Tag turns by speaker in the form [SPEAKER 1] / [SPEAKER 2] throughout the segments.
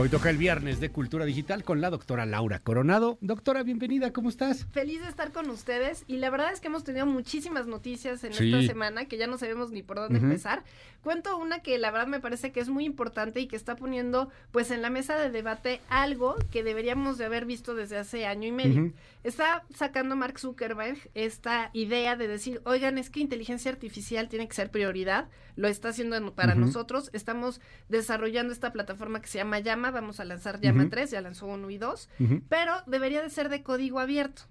[SPEAKER 1] Hoy toca el viernes de Cultura Digital con la doctora Laura Coronado. Doctora, bienvenida, ¿cómo estás?
[SPEAKER 2] Feliz de estar con ustedes y la verdad es que hemos tenido muchísimas noticias en esta semana que ya no sabemos ni por dónde empezar. Cuento una que la verdad me parece que es muy importante y que está poniendo pues en la mesa de debate algo que deberíamos de haber visto desde hace año y medio. Está sacando Mark Zuckerberg esta idea de decir, oigan, es que inteligencia artificial tiene que ser prioridad, lo está haciendo para nosotros, estamos desarrollando esta plataforma que se llama Llama vamos a lanzar Llama 3, ya lanzó 1 y 2, pero debería de ser de código abierto.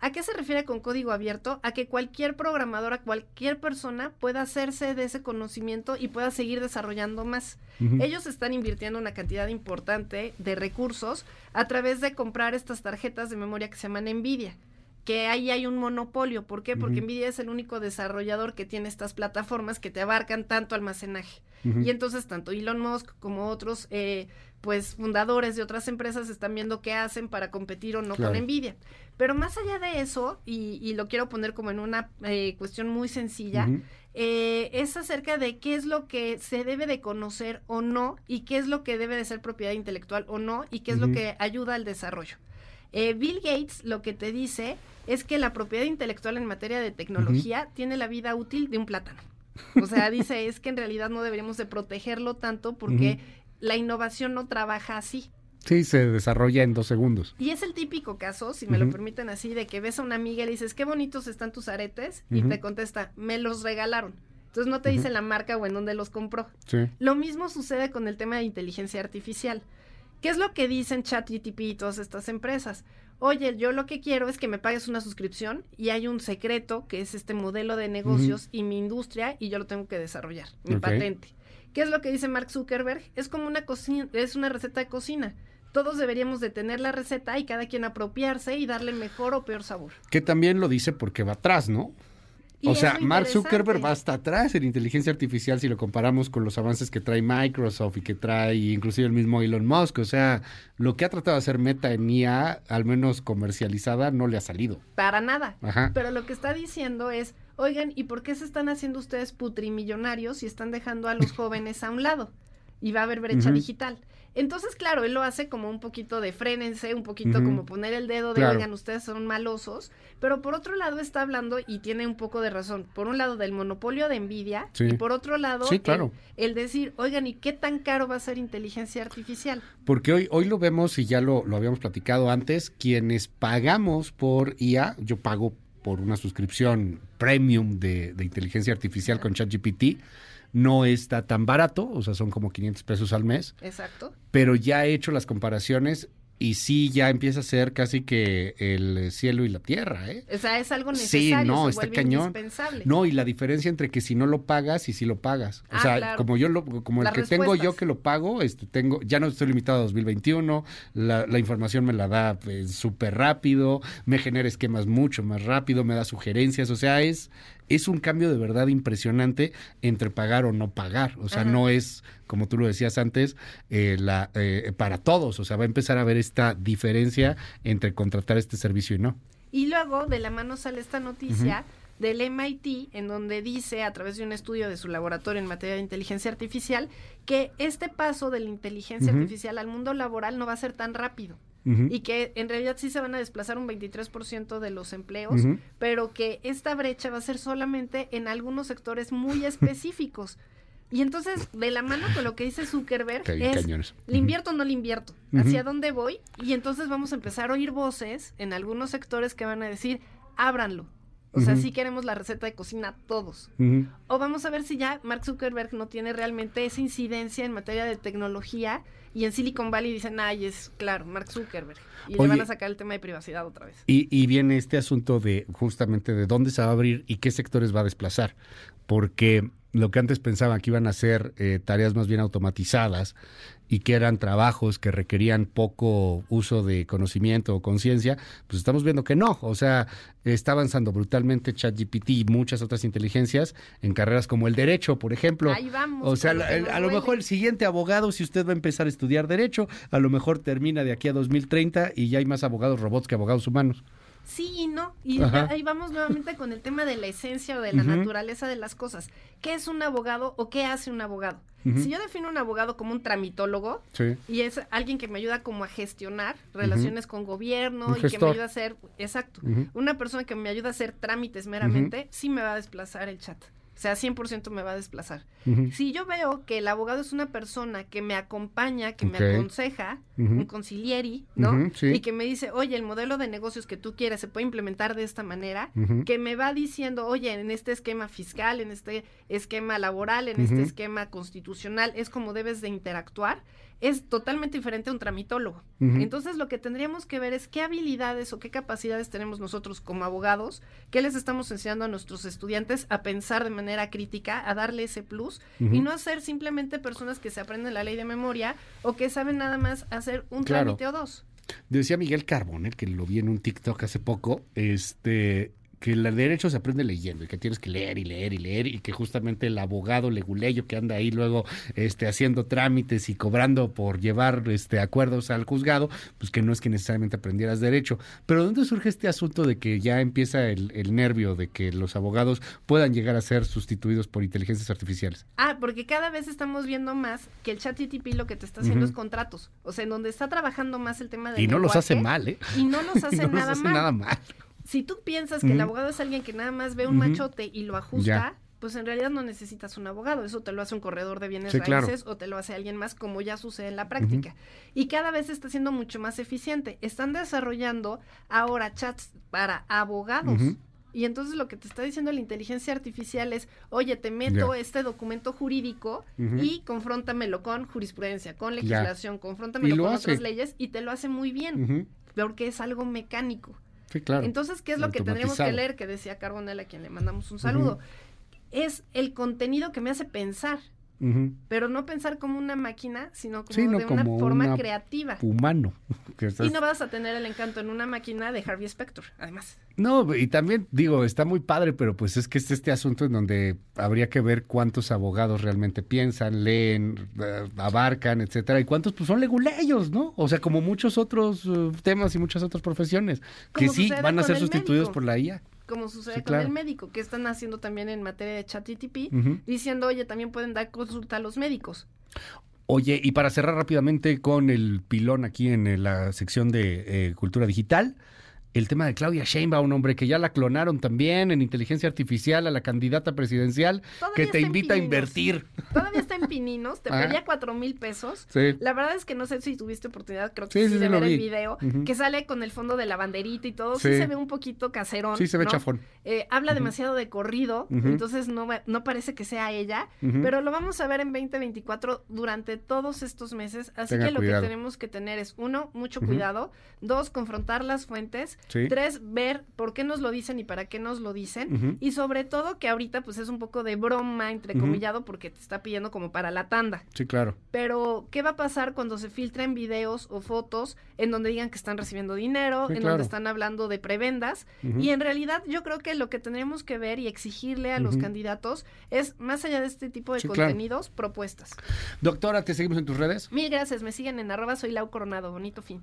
[SPEAKER 2] ¿A qué se refiere con código abierto? A que cualquier programadora, cualquier persona pueda hacerse de ese conocimiento y pueda seguir desarrollando más. Ellos están invirtiendo una cantidad importante de recursos a través de comprar estas tarjetas de memoria que se llaman Nvidia que ahí hay un monopolio. ¿Por qué? Porque Nvidia es el único desarrollador que tiene estas plataformas que te abarcan tanto almacenaje. Y entonces tanto Elon Musk como otros eh, pues fundadores de otras empresas están viendo qué hacen para competir o no con Nvidia. Pero más allá de eso, y, lo quiero poner como en una eh, cuestión muy sencilla, eh, es acerca de qué es lo que se debe de conocer o no, y qué es lo que debe de ser propiedad intelectual o no, y qué es lo que ayuda al desarrollo. Bill Gates lo que te dice es que la propiedad intelectual en materia de tecnología tiene la vida útil de un plátano. O sea, dice, es que en realidad no deberíamos de protegerlo tanto porque la innovación no trabaja así.
[SPEAKER 1] Sí, se desarrolla en dos segundos.
[SPEAKER 2] Y es el típico caso, si me lo permiten así, de que ves a una amiga y le dices, qué bonitos están tus aretes, y te contesta, me los regalaron. Entonces no te dice la marca o en dónde los compró. Lo mismo sucede con el tema de inteligencia artificial. ¿Qué es lo que dicen ChatGTP y todas estas empresas? oye, yo lo que quiero es que me pagues una suscripción y hay un secreto que es este modelo de negocios y mi industria y yo lo tengo que desarrollar, mi patente. ¿Qué es lo que dice Mark Zuckerberg? Es como una cocina, es una receta de cocina. Todos deberíamos de tener la receta y cada quien apropiarse y darle mejor o peor sabor.
[SPEAKER 1] Que también lo dice porque va atrás, ¿no? O sea, Mark Zuckerberg va hasta atrás en inteligencia artificial si lo comparamos con los avances que trae Microsoft y que trae inclusive el mismo Elon Musk. O sea, lo que ha tratado de hacer Meta en IA, al menos comercializada, no le ha salido.
[SPEAKER 2] Para nada. Pero lo que está diciendo es, oigan, ¿y por qué se están haciendo ustedes putrimillonarios y están dejando a los jóvenes a un lado? Y va a haber brecha digital. Entonces, claro, él lo hace como un poquito de frénense, un poquito como poner el dedo de, oigan, ustedes son malosos, pero por otro lado está hablando y tiene un poco de razón, por un lado del monopolio de envidia y por otro lado el, decir, oigan, ¿y qué tan caro va a ser inteligencia artificial?
[SPEAKER 1] Porque hoy, hoy lo vemos y ya lo, lo habíamos platicado antes, quienes pagamos por IA, yo pago por una suscripción premium de, de inteligencia artificial con ChatGPT, no está tan barato, o sea, son como 500 pesos al mes.
[SPEAKER 2] Exacto.
[SPEAKER 1] Pero ya he hecho las comparaciones y sí ya empieza a ser casi que el cielo y la tierra, ¿eh?
[SPEAKER 2] O sea, es algo necesario.
[SPEAKER 1] Sí, no, está cañón. No, y la diferencia entre que si no lo pagas y si lo pagas. O ah, sea, como yo lo, como el que tengo yo que lo pago, este, tengo, ya no estoy limitado a 2021, la, la información me la da pues, súper rápido, me genera esquemas mucho más rápido, me da sugerencias, o sea, es, es un cambio de verdad impresionante entre pagar o no pagar. O sea, no es, como tú lo decías antes, eh, la, eh, para todos. O sea, va a empezar a haber esta diferencia entre contratar este servicio y no.
[SPEAKER 2] Y luego de la mano sale esta noticia. del MIT, en donde dice, a través de un estudio de su laboratorio en materia de inteligencia artificial, que este paso de la inteligencia artificial al mundo laboral no va a ser tan rápido y que en realidad sí se van a desplazar un 23% de los empleos, pero que esta brecha va a ser solamente en algunos sectores muy específicos. Y entonces, de la mano con lo que dice Zuckerberg, es, ¿le invierto o no le invierto? ¿Hacia dónde voy? Y entonces vamos a empezar a oír voces en algunos sectores que van a decir, ábranlo. O sea, sí queremos la receta de cocina todos. O vamos a ver si ya Mark Zuckerberg no tiene realmente esa incidencia en materia de tecnología y en Silicon Valley dicen, ay, es claro, Mark Zuckerberg. Y le van a sacar el tema de privacidad otra vez.
[SPEAKER 1] Y, y viene este asunto de justamente de dónde se va a abrir y qué sectores va a desplazar. Porque lo que antes pensaban que iban a ser eh, tareas más bien automatizadas y que eran trabajos que requerían poco uso de conocimiento o conciencia, pues estamos viendo que no. O sea, está avanzando brutalmente ChatGPT y muchas otras inteligencias en carreras como el derecho, por ejemplo.
[SPEAKER 2] Ahí vamos.
[SPEAKER 1] O sea, a lo mejor el siguiente abogado, si usted va a empezar a estudiar derecho, a lo mejor termina de aquí a 2030 y ya hay más abogados robots que abogados humanos.
[SPEAKER 2] Sí y no. Y ahí vamos nuevamente con el tema de la esencia o de la naturaleza de las cosas. ¿Qué es un abogado o qué hace un abogado? Si yo defino un abogado como un tramitólogo y es alguien que me ayuda como a gestionar relaciones con gobierno y que me ayuda a hacer, exacto, una persona que me ayuda a hacer trámites meramente, sí me va a desplazar el chat. O sea, 100% me va a desplazar. Si yo veo que el abogado es una persona que me acompaña, que me aconseja, un concilieri, ¿no? Y que me dice, oye, el modelo de negocios que tú quieres se puede implementar de esta manera, que me va diciendo, oye, en este esquema fiscal, en este esquema laboral, en este esquema constitucional, es como debes de interactuar es totalmente diferente a un tramitólogo. Entonces lo que tendríamos que ver es qué habilidades o qué capacidades tenemos nosotros como abogados, qué les estamos enseñando a nuestros estudiantes a pensar de manera crítica, a darle ese plus y no hacer simplemente personas que se aprenden la ley de memoria o que saben nada más hacer un trámite o dos.
[SPEAKER 1] Decía Miguel Carbonel, que lo vi en un TikTok hace poco, este, que el derecho se aprende leyendo y que tienes que leer y leer y leer y que justamente el abogado leguleyo que anda ahí luego este haciendo trámites y cobrando por llevar este acuerdos al juzgado, pues que no es que necesariamente aprendieras derecho. Pero ¿dónde surge este asunto de que ya empieza el, nervio de que los abogados puedan llegar a ser sustituidos por inteligencias artificiales?
[SPEAKER 2] Ah, porque cada vez estamos viendo más que el chat TTP lo que te está haciendo es contratos. O sea, en donde está trabajando más el tema de
[SPEAKER 1] Y no los hace mal, ¿eh?
[SPEAKER 2] Y no los hace, nada, hace nada mal si tú piensas que el abogado es alguien que nada más ve un machote y lo ajusta, pues en realidad no necesitas un abogado, eso te lo hace un corredor de bienes raíces o te lo hace alguien más, como ya sucede en la práctica. Y cada vez está siendo mucho más eficiente. Están desarrollando ahora chats para abogados. Y entonces lo que te está diciendo la inteligencia artificial es, oye, te meto este documento jurídico y confróntamelo con jurisprudencia, con legislación, confróntamelo con otras leyes y te lo hace muy bien, porque es algo mecánico. Entonces, ¿qué es lo que tendríamos que leer? Que decía Carbonell, a quien le mandamos un saludo. Es el contenido que me hace pensar. Pero no pensar como una máquina, sino como de una forma creativa.
[SPEAKER 1] Humano.
[SPEAKER 2] Y no vas a tener el encanto en una máquina de Harvey Specter, además.
[SPEAKER 1] No, y también digo, está muy padre, pero pues es que es este asunto en donde habría que ver cuántos abogados realmente piensan, leen, eh, abarcan, etcétera, y cuántos pues son leguleyos, ¿no? O sea, como muchos otros uh, temas y muchas otras profesiones que sí van a ser sustituidos por la IA
[SPEAKER 2] como sucede con el médico, que están haciendo también en materia de chat TTP, diciendo, oye, también pueden dar consulta a los médicos.
[SPEAKER 1] Oye, y para cerrar rápidamente con el pilón aquí en la sección de eh, cultura digital, el tema de Claudia Sheinbaum, un hombre que ya la clonaron también en inteligencia artificial a la candidata presidencial que te invita a invertir.
[SPEAKER 2] Todavía está en Pininos, te pedía cuatro mil pesos. La verdad es que no sé si tuviste oportunidad, creo que sí, de ver el video, que sale con el fondo de la banderita y todo. Sí, se ve un poquito caserón.
[SPEAKER 1] Sí, se ve chafón.
[SPEAKER 2] Eh, habla demasiado de corrido, entonces no, no parece que sea ella, pero lo vamos a ver en 2024 durante todos estos meses. Así que lo que tenemos que tener es, uno, mucho cuidado, dos, confrontar las fuentes Tres, ver por qué nos lo dicen y para qué nos lo dicen. Y sobre todo que ahorita pues es un poco de broma, entrecomillado, porque te está pidiendo como para la tanda.
[SPEAKER 1] Sí, claro.
[SPEAKER 2] Pero, ¿qué va a pasar cuando se filtren videos o fotos en donde digan que están recibiendo dinero, en donde están hablando de prebendas? Y en realidad yo creo que lo que tendríamos que ver y exigirle a los candidatos es, más allá de este tipo de contenidos, propuestas.
[SPEAKER 1] Doctora, ¿te seguimos en tus redes?
[SPEAKER 2] Mil gracias, me siguen en arroba soy Lau Coronado, bonito fin.